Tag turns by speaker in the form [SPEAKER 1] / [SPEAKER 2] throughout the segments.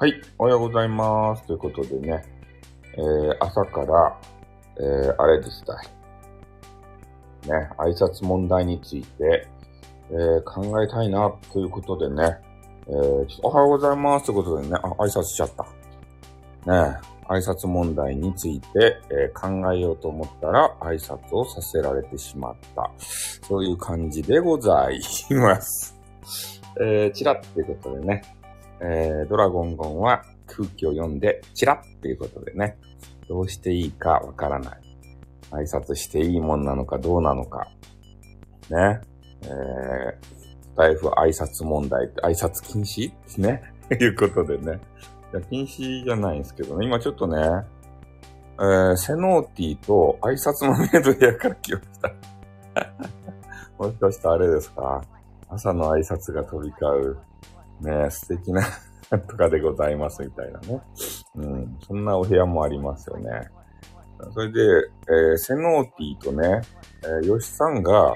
[SPEAKER 1] はい、おはようございます。ということでね、えー、朝から、えー、あれでした。ね、挨拶問題について、えー、考えたいな、ということでね、えー、おはようございます。ということでね、あ、挨拶しちゃった。ね、挨拶問題について、え考えようと思ったら挨拶をさせられてしまった。そういう感じでございます。えー、チラッということでね、えー、ドラゴンゴンは空気を読んで、チラッっていうことでね、どうしていいかわからない。挨拶していいもんなのかどうなのか。ね。えー、スタイフ挨拶問題挨拶禁止ね。いうことでね。いや、禁止じゃないんですけどね。今ちょっとね、えー、セノーティーと挨拶のメイドやから来ました。もしかしてあれですか？朝の挨拶が飛び交う、ね、素敵な とかでございますみたいなね。うん、そんなお部屋もありますよね。それで、えーセノーティーとね、えー、吉さんが、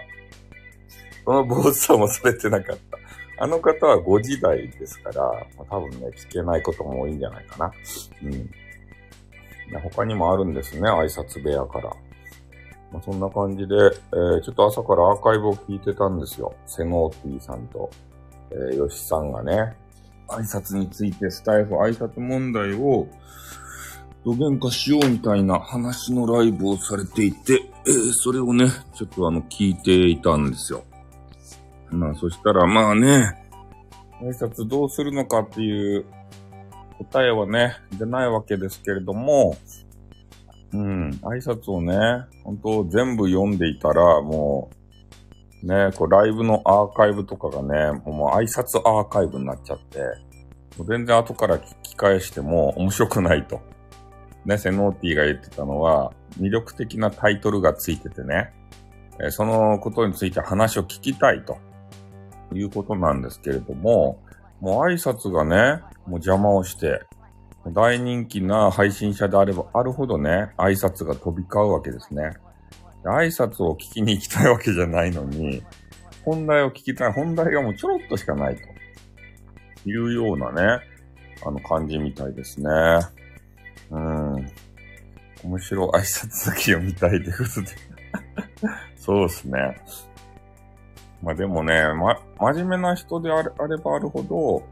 [SPEAKER 1] その坊主さんもされてなかった。あの方は5時台ですから、まあ、多分ね、聞けないことも多いんじゃないかな。うん。他にもあるんですね、挨拶部屋から。まあ、そんな感じで、えーちょっと朝からアーカイブを聞いてたんですよ。セノーティーさんと、えー、吉さんがね、挨拶についてスタイフ挨拶問題をどげんかしようみたいな話のライブをされていて、えーそれをね、ちょっとあの、聞いていたんですよ。まあ、そしたらまあね、挨拶どうするのかっていう答えはね、出ないわけですけれども、うん、挨拶をね、本当全部読んでいたら、もう、ね、こうライブのアーカイブとかがね、もう挨拶アーカイブになっちゃって、もう全然後から聞き返しても面白くないと。ね、セノーティーが言ってたのは、魅力的なタイトルがついててね、えそのことについて話を聞きたいということなんですけれども、もう挨拶がね、もう邪魔をして、大人気な配信者であればあるほどね、挨拶が飛び交うわけですね。挨拶を聞きに行きたいわけじゃないのに、本題を聞きたい、本題がもうちょろっとしかないというようなね、あの感じみたいですね。うん。面白い挨拶だけ読みたいということで。そうですね。まあでもね、ま、真面目な人であれあればあるほど、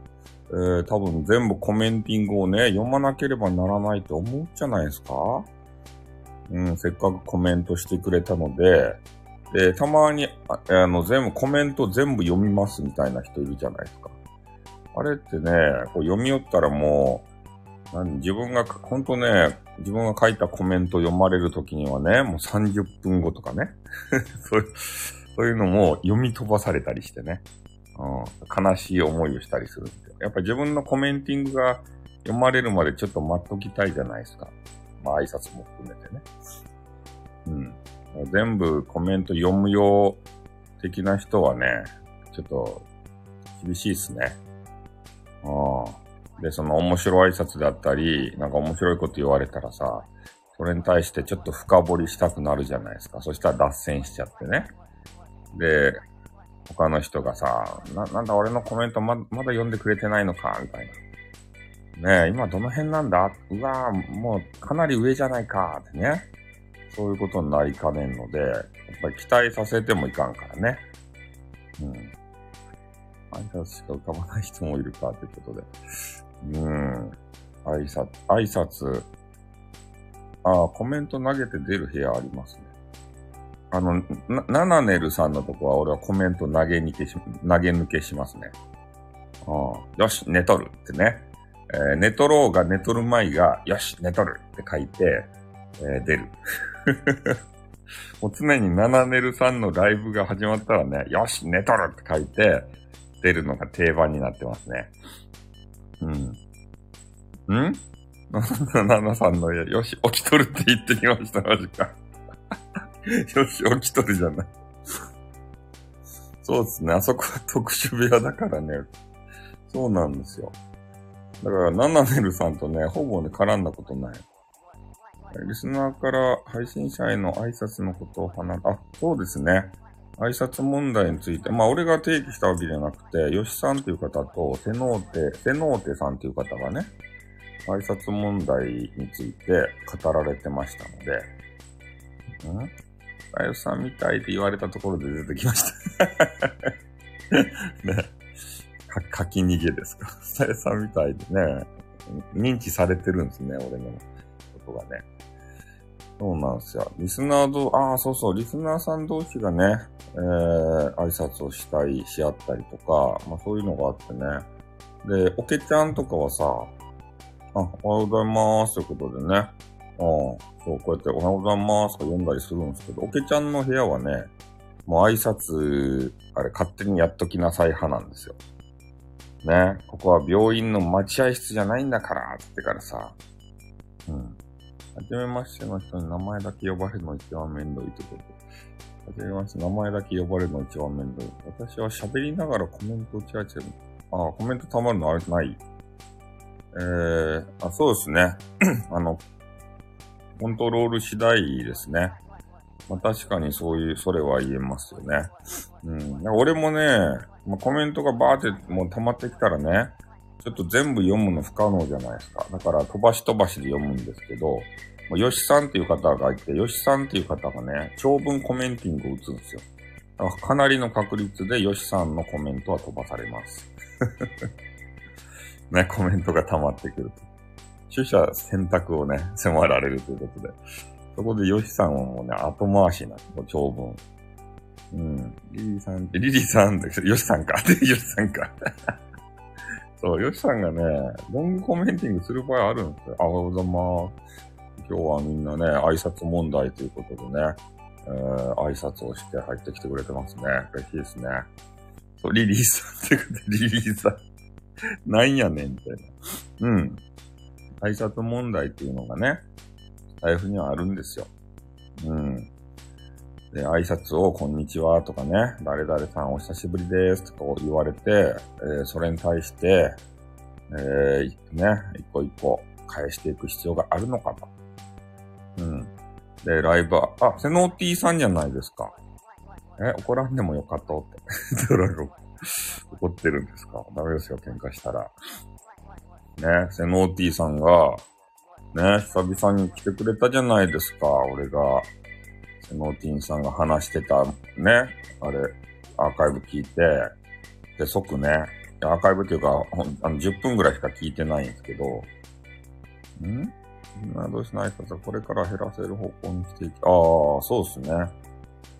[SPEAKER 1] えー、多分全部コメンティングをね、読まなければならないと思うじゃないですかうん、せっかくコメントしてくれたので、で、たまに、ああの、全部、コメント全部読みますみたいな人いるじゃないですか。あれってね、こう読み寄ったらもう、何自分が、ほんとね、自分が書いたコメント読まれるときにはね、もう30分後とかね。そういう、そういうのも読み飛ばされたりしてね。うん、悲しい思いをしたりするんで。やっぱ自分のコメンティングが読まれるまでちょっと待っときたいじゃないですか。まあ挨拶も含めてね。うん。全部コメント読むよう的な人はね、ちょっと厳しいっすね。うん。で、その面白い挨拶であったり、なんか面白いこと言われたらさ、それに対してちょっと深掘りしたくなるじゃないですか。そしたら脱線しちゃってね。で、他の人がさ、な、なんだ俺のコメントま、まだ読んでくれてないのかみたいな。ねえ、今どの辺なんだ？うわぁ、もうかなり上じゃないかってね。そういうことになりかねんので、やっぱり期待させてもいかんからね。うん。挨拶しか浮かばない人もいるかということで。うん。挨拶、挨拶。ああ、コメント投げて出る部屋ありますね。あの、な、ナナネルさんのとこは俺はコメント投げ抜けし、投げ抜けしますね。ああよし、寝とるってね。えー寝とろうが寝とる前が、よし、寝とるって書いて、えー出る。もう常にナナネルさんのライブが始まったらね、よし、寝とるって書いて、出るのが定番になってますね。うん。ん？ナナさんの、よし、起きとるって言ってきました、マジか。よし、起きとるじゃない。そうですね。あそこは特殊部屋だからね。そうなんですよ。だから、ナナネルさんとね、ほぼね、絡んだことない。リスナーから配信者への挨拶のことを話あ、そうですね。挨拶問題について、まあ俺が提起したわけじゃなくて、吉さんっていう方と、セノーテ、セノーテさんっていう方がね、挨拶問題について語られてましたので、ん？あゆさんみたいって言われたところで出てきました。ね。か、書き逃げですか？さゆさんみたいでね、認知されてるんですね、俺のことがね。そうなんですよ。リスナーど、ああ、そうそう、リスナーさん同士がね、えー、挨拶をしたりし合ったりとか、まあそういうのがあってね。で、おけちゃんとかはさ、あ、おはようございますということでね。うん。そう、こうやっておはようございますとか読んだりするんですけど、おけちゃんの部屋はね、もう挨拶、あれ勝手にやっときなさい派なんですよ。ね。ここは病院の待合室じゃないんだから、つってからさ。うん。はじめましての人に名前だけ呼ばれるの一番めんどいってこと。はじめまして、名前だけ呼ばれるの一番めんどい。私は喋りながらコメント打ち合わせる。あ、コメント溜まるのあれないえー、あ、そうですね。あの、コントロール次第ですね。まあ、確かにそういう、それは言えますよね。うん。俺もね、まあ、コメントがバーってもう溜まってきたらね、ちょっと全部読むの不可能じゃないですか。だから飛ばし飛ばしで読むんですけど、まあ、よしさんっていう方がいて、よしさんっていう方がね、長文コメンティングを打つんですよ。だからかなりの確率でよしさんのコメントは飛ばされます。ね、コメントが溜まってくると。取捨選択をね、迫られるということで。そこでヨシさんはもうね、後回しなの、長文。うん。リリーさん、リリーさん、ヨシさんか。ヨシさんか。そう、ヨシさんがね、ロングコメンティングする場合あるんですよ。あ、おはようございます。今日はみんなね、挨拶問題ということでね、えー、挨拶をして入ってきてくれてますね。嬉しいですね。そう、リリーさんってことで、リリーさん。なんやねん、みたいな。うん。挨拶問題っていうのがね、財布にはあるんですよ。うん。で、挨拶を、こんにちはとかね、誰々さんお久しぶりですとか言われて、えー、それに対して、えー、ね、一個一個返していく必要があるのかと。うん。で、ライブは、あ、セノーティーさんじゃないですか。え、怒らんでもよかったって。ドラゴン。怒ってるんですかダメですよ、喧嘩したら。ね、セノーティーさんが、ね、久々に来てくれたじゃないですか、俺が。セノーティーさんが話してた、ね、あれ、アーカイブ聞いて、で、即ね、アーカイブっていうか、ほんあの10分ぐらいしか聞いてないんですけど、ん？などうしない挨拶はこれから減らせる方向にしていき、ああ、そうですね。や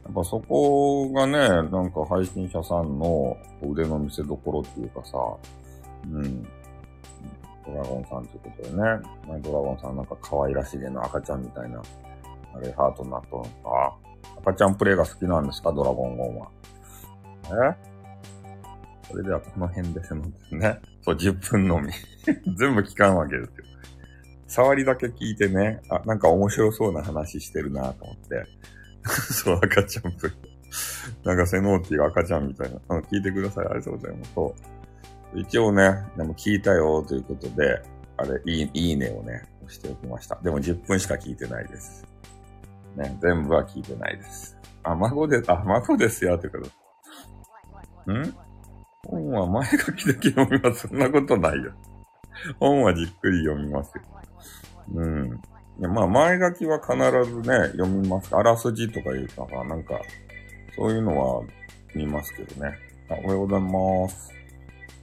[SPEAKER 1] っぱそこがね、なんか配信者さんの腕の見せ所っていうかさ、うん。ドラゴンさんということでね。まドラゴンさんなんか可愛らしげな赤ちゃんみたいな、あれ、ハートになっとるのか。赤ちゃんプレイが好きなんですか？ドラゴンゴンは。え？それではこの辺ですのでね。そう、10分のみ。全部聞かんわけですよ。触りだけ聞いてね、あ、なんか面白そうな話してるなと思って。そう、赤ちゃんプレイ。なんかセノーティが赤ちゃんみたいな。あの聞いてください。ありがとうございます。そう。一応ね、でも聞いたよということで、あれ、いい、いいねをね、押しておきました。でも10分しか聞いてないです。ね、全部は聞いてないです。あ、孫で、あ、孫ですよ、ということ。ん？本は前書きだけ読みます。そんなことないよ。本はじっくり読みますよ。うん。いやまあ、前書きは必ずね、読みます。あらすじとかいうか、なんか、そういうのは見ますけどね。あおはようございます。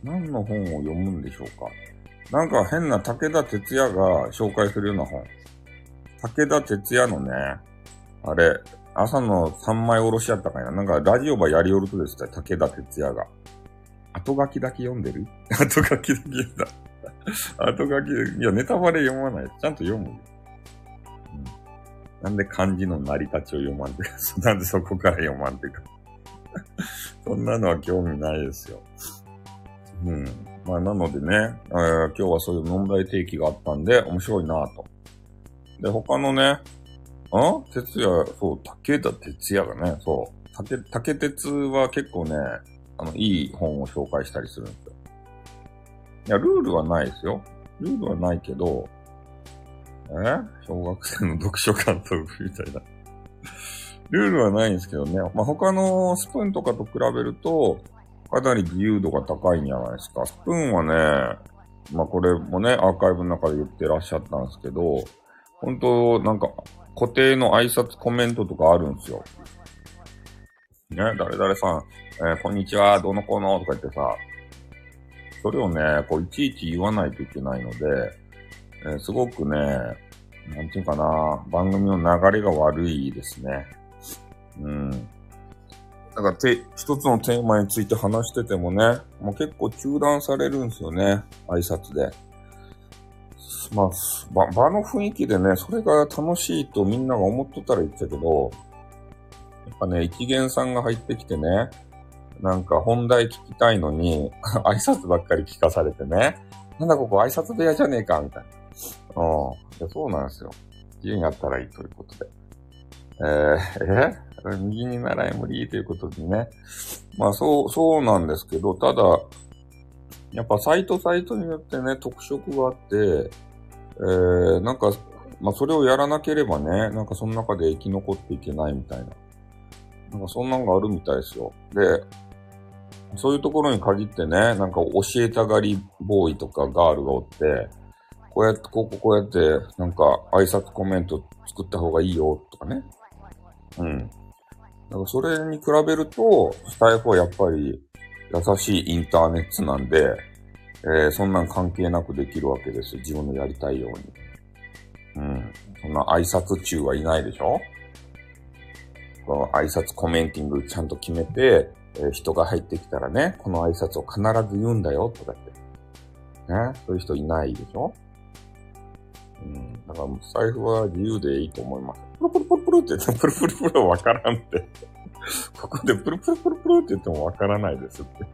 [SPEAKER 1] 何の本を読むんでしょうか？なんか変な武田鉄矢が紹介するような本。武田鉄矢のね、あれ、朝の三枚おろしやったかいな。なんかラジオばやりおるとですね、武田鉄矢が。後書きだけ読んでる？後書きだけ読んだ。後書きで、いや、ネタバレ読まない。ちゃんと読む。うん、なんで漢字の成り立ちを読まんてか、なんでそこから読まんてか。そんなのは興味ないですよ。うん。まあ、なのでね、えー、今日はそういう問題提起があったんで、面白いなと。で、他のね、あ？鉄也、そう、武田鉄也がね、そう、竹、竹鉄は結構ね、あの、いい本を紹介したりするんですよ。いや、ルールはないですよ。ルールはないけど、え？小学生の読書感想みたいな。ルールはないんですけどね。まあ、他のスプーンとかと比べると、かなり自由度が高いんじゃないですか。スプーンはね、まあこれもね、アーカイブの中で言ってらっしゃったんですけど、本当なんか固定の挨拶コメントとかあるんですよ。ね、誰々さん、えー、こんにちは、どのこうのとか言ってさ、それをね、こういちいち言わないといけないので、えー、すごくね、なんていうかな、番組の流れが悪いですね。うん。だからて、一つのテーマについて話しててもね、もう結構中断されるんですよね、挨拶で。まあ、場場の雰囲気でね、それが楽しいとみんなが思っとったら言ってたけど、やっぱね、一元さんが入ってきてね、なんか本題聞きたいのに、挨拶ばっかり聞かされてね、なんだここ挨拶部屋じゃねえか、みたいな。うん。そうなんですよ。自由にやったらいいということで。えー、え右に習い無理ということでね。まあそう、そうなんですけど、ただ、やっぱサイトサイトによってね、特色があって、えー、なんか、まあそれをやらなければね、なんかその中で生き残っていけないみたいな。なんかそんなんがあるみたいですよ。で、そういうところに限ってね、なんか教えたがりボーイとかガールがおって、こうやって、こうこうやって、なんか挨拶コメント作った方がいいよとかね。うん。だかそれに比べると、スタイフはやっぱり優しいインターネットなんで、えー、そんなん関係なくできるわけですよ自分のやりたいように。うん。そんな挨拶中はいないでしょ？この挨拶コメンティングちゃんと決めて、えー、人が入ってきたらね、この挨拶を必ず言うんだよ、とかって。ね？そういう人いないでしょ？うん。だから、財布は自由でいいと思います。プルプルプルプルって言っても、プルプルプルはわからんって。ここでプルプルプルプルって言ってもわからないですって。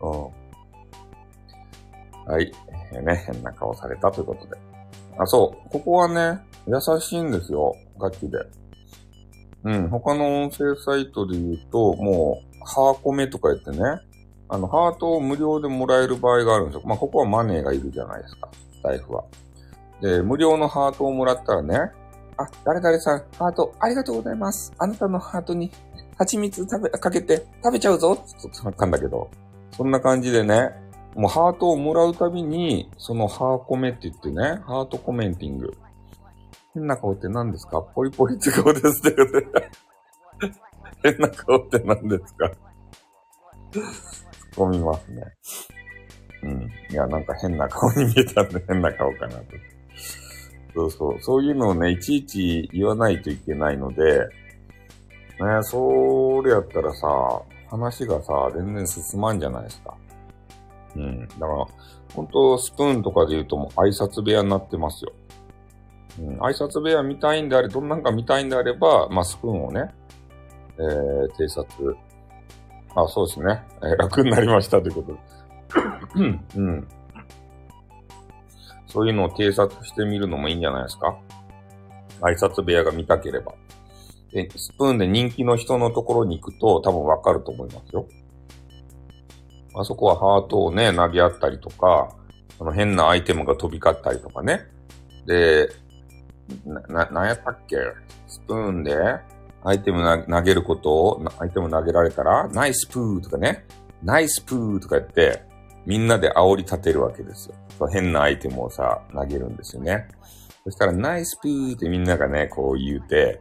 [SPEAKER 1] うん。はい。ね、変な顔されたということで。あ、そう。ここはね、優しいんですよ。ガチで。うん。他の音声サイトで言うと、もう、ハーコメとか言ってね、あの、ハートを無料でもらえる場合があるんですよ。まあ、ここはマネーがいるじゃないですか。財布は。で、無料のハートをもらったらね、あ、誰々さん、ハートありがとうございます。あなたのハートに蜂蜜食べ、かけて食べちゃうぞって言ったんだけど、そんな感じでね、もうハートをもらうたびに、そのハーコメって言ってね、ハートコメンティング。変な顔って何ですか？ポリポリって顔ですって言って。変な顔って何ですか？突っ込みますね。うん。いや、なんか変な顔に見えたんで変な顔かなと。そうそう。そういうのをね、いちいち言わないといけないので、ね、それやったらさ、話がさ、全然進まんじゃないですか。うん。だから、本当スプーンとかで言うともう挨拶部屋になってますよ。うん。挨拶部屋見たいんであれ、どんなんか見たいんであれば、まあ、スプーンをね、えー、偵察。あ、そうですね。えー、楽になりましたということで。うん。そういうのを偵察してみるのもいいんじゃないですか？挨拶部屋が見たければ。で、スプーンで人気の人のところに行くと多分わかると思いますよ。あそこはハートをね、投げ合ったりとか、その変なアイテムが飛び交ったりとかね。で、な、な、なんやったっけ？スプーンでアイテム投げることを、アイテム投げられたら、ナイスプーとかね、ナイスプーとか言って、みんなで煽り立てるわけですよ。変なアイテムをさ、投げるんですよね。そしたら、ナイスプーってみんながね、こう言うて、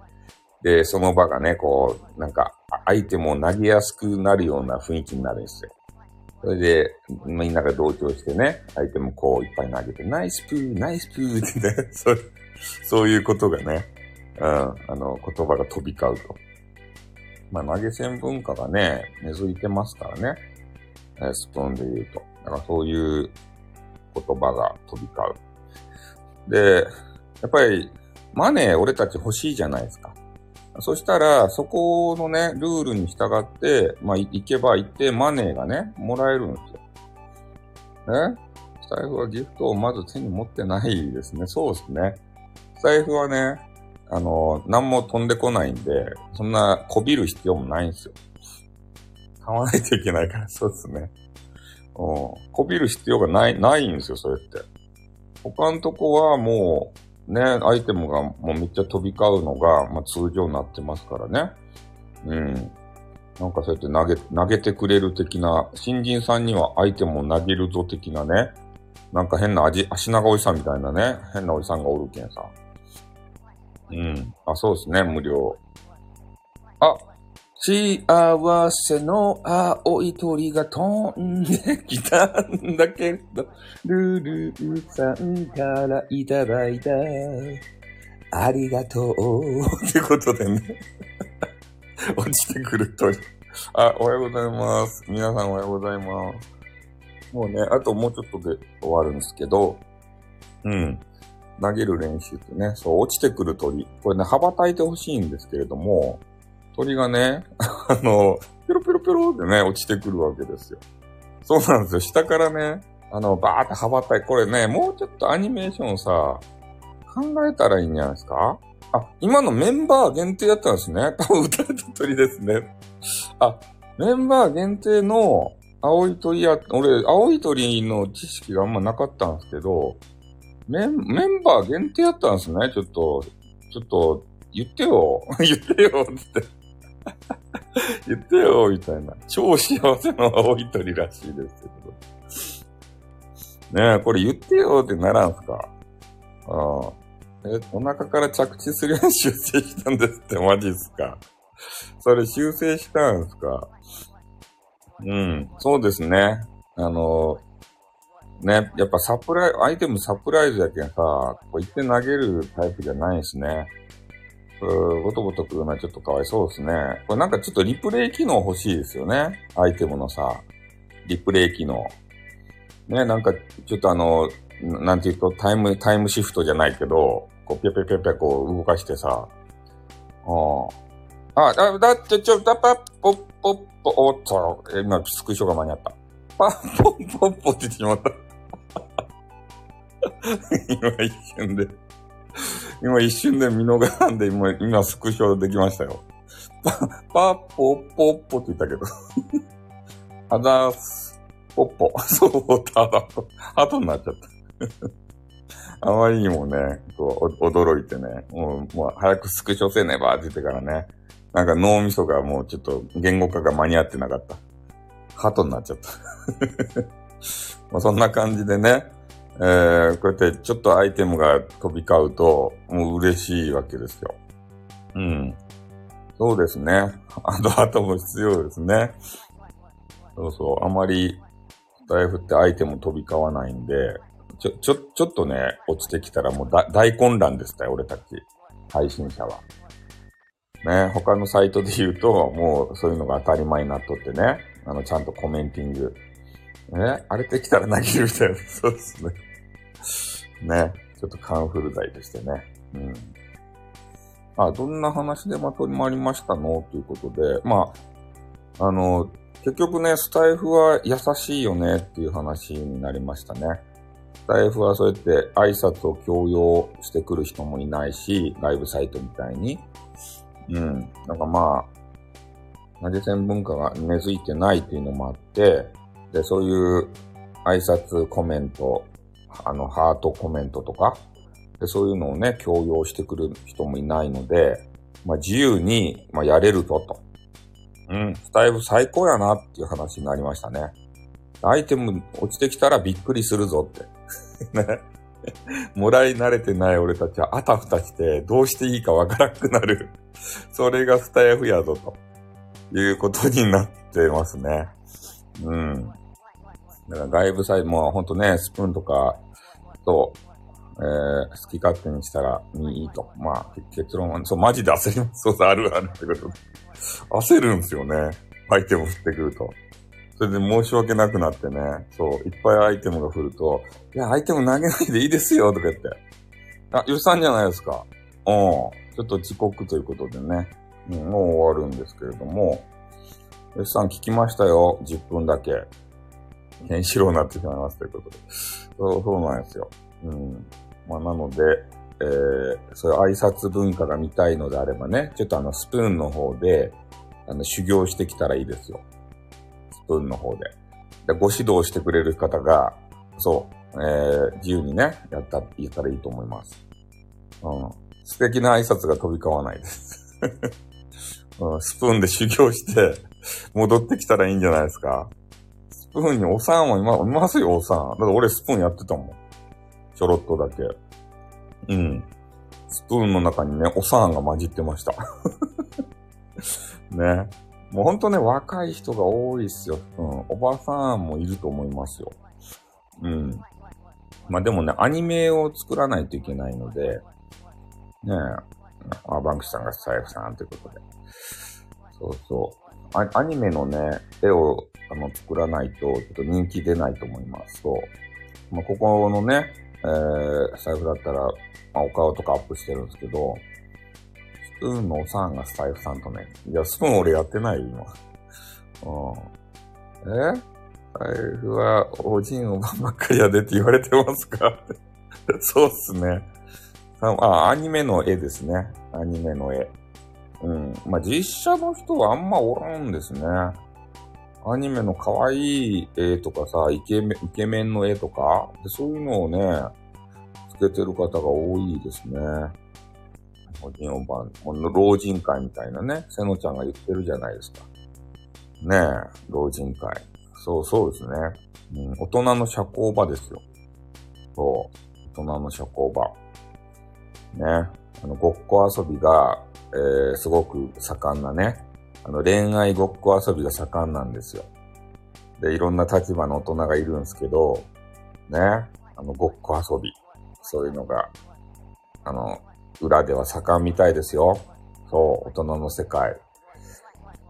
[SPEAKER 1] で、その場がね、こう、なんか、アイテムを投げやすくなるような雰囲気になるんですよ。それで、みんなが同調してね、アイテムこういっぱい投げて、ナイスプー、ナイスプーってね、そうそういうことがね、うん、あの、言葉が飛び交うと。まあ、投げ銭文化がね、根付いてますからね。スプーンで言うと。だかそういう言葉が飛び交う。で、やっぱりマネー俺たち欲しいじゃないですか。そしたら、そこのね、ルールに従って、まあ、行けば行ってマネーがね、もらえるんですよ。ね？スタイフはギフトをまず手に持ってないですね。そうですね。スタイフはね、あの、何も飛んでこないんで、そんなこびる必要もないんですよ。買わないといけないから、そうですね。うん。こびる必要がない、ないんですよ、それって。他のとこはもう、ね、アイテムがもうめっちゃ飛び交うのが、まあ、通常になってますからね。うん。なんかそうやって投げ、投げてくれる的な、新人さんにはアイテムを投げるぞ的なね、なんか変な味、足長おじさんみたいなね、変なおじさんがおるけんさ。うん。あ、そうですね、無料。あ、幸せの青い鳥が飛んできたんだけど、ルルルさんからいただいた。ありがとう。ってことでね。落ちてくる鳥。あ、おはようございます。皆さんおはようございます。もうね、あともうちょっとで終わるんですけど、うん。投げる練習ってね、そう、落ちてくる鳥。これね、羽ばたいてほしいんですけれども、鳥がね、あの、ピロピロピロってね、落ちてくるわけですよ。そうなんですよ。下からね、あの、バーって羽ばたい。これね、もうちょっとアニメーションさ、考えたらいいんじゃないですか？あ、今のメンバー限定やったんですね。多分撃たれた鳥ですね。あ、メンバー限定の青い鳥や、俺、青い鳥の知識があんまなかったんですけど、メン、メンバー限定やったんですね。ちょっと、ちょっと、言ってよ。言ってよ。つって。言ってよ。みたいな。超幸せの青い鳥らしいですけど。ねえ、これ言ってよってならんすか？ああ。え、お腹から着地するように修正したんですって、マジっすか？それ修正したんすか？うん、そうですね。あの、ね、やっぱサプライ、アイテムサプライズやけんさ、こう言って投げるタイプじゃないですね。うボトボトくのはちょっとかわいそうですね。これなんかちょっとリプレイ機能欲しいですよね。アイテムのさ、リプレイ機能。ね、なんかちょっとあの、なんていうとタイム、タイムシフトじゃないけど、こう、ぴゃぴゃぴゃぴゃこう動かしてさ、ああ、だ、だって、ちょ、だ、ぱ、ぽっぽっぽ、おっと、今、スクショが間に合った。パッポッポッポって言ってしまった。今一瞬で、今一瞬で見逃さんで、今、今スクショできましたよ。パ、パッポッポッポって言ったけど。あざーす。ポッポ。そう、ただ、ハトになっちゃった。あまりにもね、こう、驚いてね、もう、もう早くスクショせねばって言ってからね、なんか脳みそがもうちょっと言語化が間に合ってなかった。ハトになっちゃった。まあそんな感じでね、えー、こうやってちょっとアイテムが飛び交うと、もう嬉しいわけですよ。うん。そうですね。あと、あとも必要ですね。そうそう。あまり、スタイフってアイテム飛び交わないんで、ちょ、ちょ、ちょっとね、落ちてきたらもう大混乱ですたよ俺たち。配信者は。ね、他のサイトで言うと、もうそういうのが当たり前になっとってね。あの、ちゃんとコメンティング。ね、荒れてきたら投げるみたいな。そうですね。ね、ちょっとカンフル剤としてね。うん。あ、どんな話でまとまりましたの？ということで、まあ、あの、結局ね、スタイフは優しいよねっていう話になりましたね。スタイフはそうやって挨拶を強要してくる人もいないし、ライブサイトみたいに。うん。なんかまあ、投げ銭文化が根付いてないっていうのもあって、で、そういう挨拶コメント、あの、ハートコメントとか、で、そういうのをね、強要してくる人もいないので、まあ自由に、まあやれるぞと。うん、スタイフ最高やなっていう話になりましたね。アイテム落ちてきたらびっくりするぞって。ね。もらい慣れてない俺たちはあたふたしてどうしていいかわからなくなる。それがスタイフやぞということになってますね。うん。だから外部サイドもほんとね、スプーンとかと、えー、好き勝手にしたらいいと。まあ、結論は、そう、マジで焦ります。そうあるあるってことで。焦るんですよね。アイテム振ってくると。それで申し訳なくなってね、そう、いっぱいアイテムが降ると、いや、アイテム投げないでいいですよ、とか言って。あ、予算じゃないですか。うん。ちょっと遅刻ということでね、うん、もう終わるんですけれども、予算聞きましたよ、10分だけ。ケンシロウになってしまいますということで。そう、そうなんですよ。うん。まあ、なので、えー、そういう挨拶文化が見たいのであればね、ちょっとあの、スプーンの方で、あの、修行してきたらいいですよ。分の方で。でご指導してくれる方が、そう、えー、自由にね、やった、言ったらいいと思います。うん。素敵な挨拶が飛び交わないです。うん、スプーンで修行して、戻ってきたらいいんじゃないですか。スプーンにおさんはいま、いますよ、おさん。だって俺スプーンやってたもん。ちょろっとだけ。うん。スプーンの中にね、おさんが混じってました。ね。もうほんとね、若い人が多いっすよ。うん。おばさんもいると思いますよ。うん。まあでもね、アニメを作らないといけないので、ねえ、あ、バンクシさんがスタイフさんということで。そうそう。アアニメのね、絵をあの作らないと、ちょっと人気出ないと思います。そう。まあ、ここのね、えー、スタイフだったら、まあ、お顔とかアップしてるんですけど、スプーンのおさんがスタイフさんとね、いや、スプーン俺やってないよ、今。うん。え？スタイフは、おじんおばんばっかりやでって言われてますか？そうっすね。あ、アニメの絵ですね。アニメの絵。うん。まあ、実写の人はあんまおらんですね。アニメの可愛い絵とかさ、イケメン、イケメンの絵とか、でそういうのをね、つけてる方が多いですね。おじおばん、この老人会みたいなね、せのちゃんが言ってるじゃないですか。ねえ、老人会。そうそうですね。うん、大人の社交場ですよ。そう。大人の社交場。ね。あの、ごっこ遊びが、えー、すごく盛んなね。あの、恋愛ごっこ遊びが盛んなんですよ。で、いろんな立場の大人がいるんですけど、ね。あの、ごっこ遊び。そういうのが、あの、裏では盛んみたいですよ。そう、大人の世界。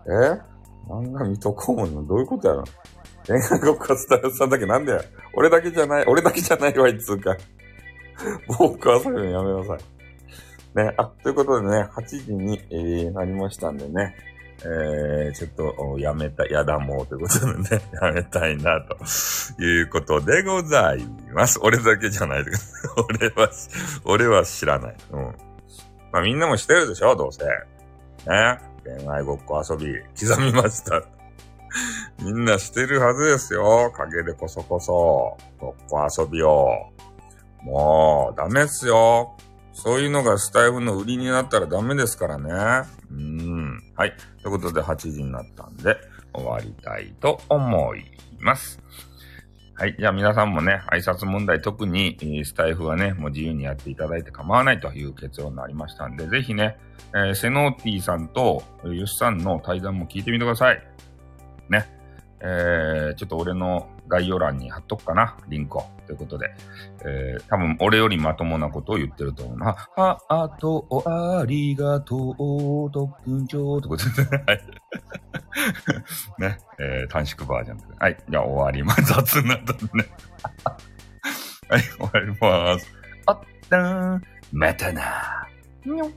[SPEAKER 1] え？漫画見とこうもんのどういうことやろ？恋愛ごっこスタイルさんだけなんだよ。俺だけじゃない、俺だけじゃないわ、いつうか。僕はそういうのやめなさい。ね、あ、ということでね、8時に、えー、なりましたんでね、えー、ちょっと、やめた、やだもうということでね、やめたいな、ということでございます。俺だけじゃないで 俺は、俺は知らない。うん。まあみんなもしてるでしょ、どうせ。ね。恋愛ごっこ遊び、刻みました。みんなしてるはずですよ。陰でこそこそ、ごっこ遊びを。もう、ダメっすよ。そういうのがスタイフの売りになったらダメですからね。うん。はい。ということで8時になったんで、終わりたいと思います。はい。じゃあ皆さんもね、挨拶問題特に、スタイフはね、もう自由にやっていただいて構わないという結論になりましたんで、ぜひね、えーセノーティさんとえーユスさんの対談も聞いてみてください。ね。えー、ちょっと俺の概要欄に貼っとくかな、リンクを。ということで、えー、多分俺よりまともなことを言ってると思うな。は、あと、ありがとう、特訓長ってことでね。はい。ね、えー、短縮バージョン。はい。じゃあ終わります。雑なだね。はい、終わります。あったーん。またな。にょっ。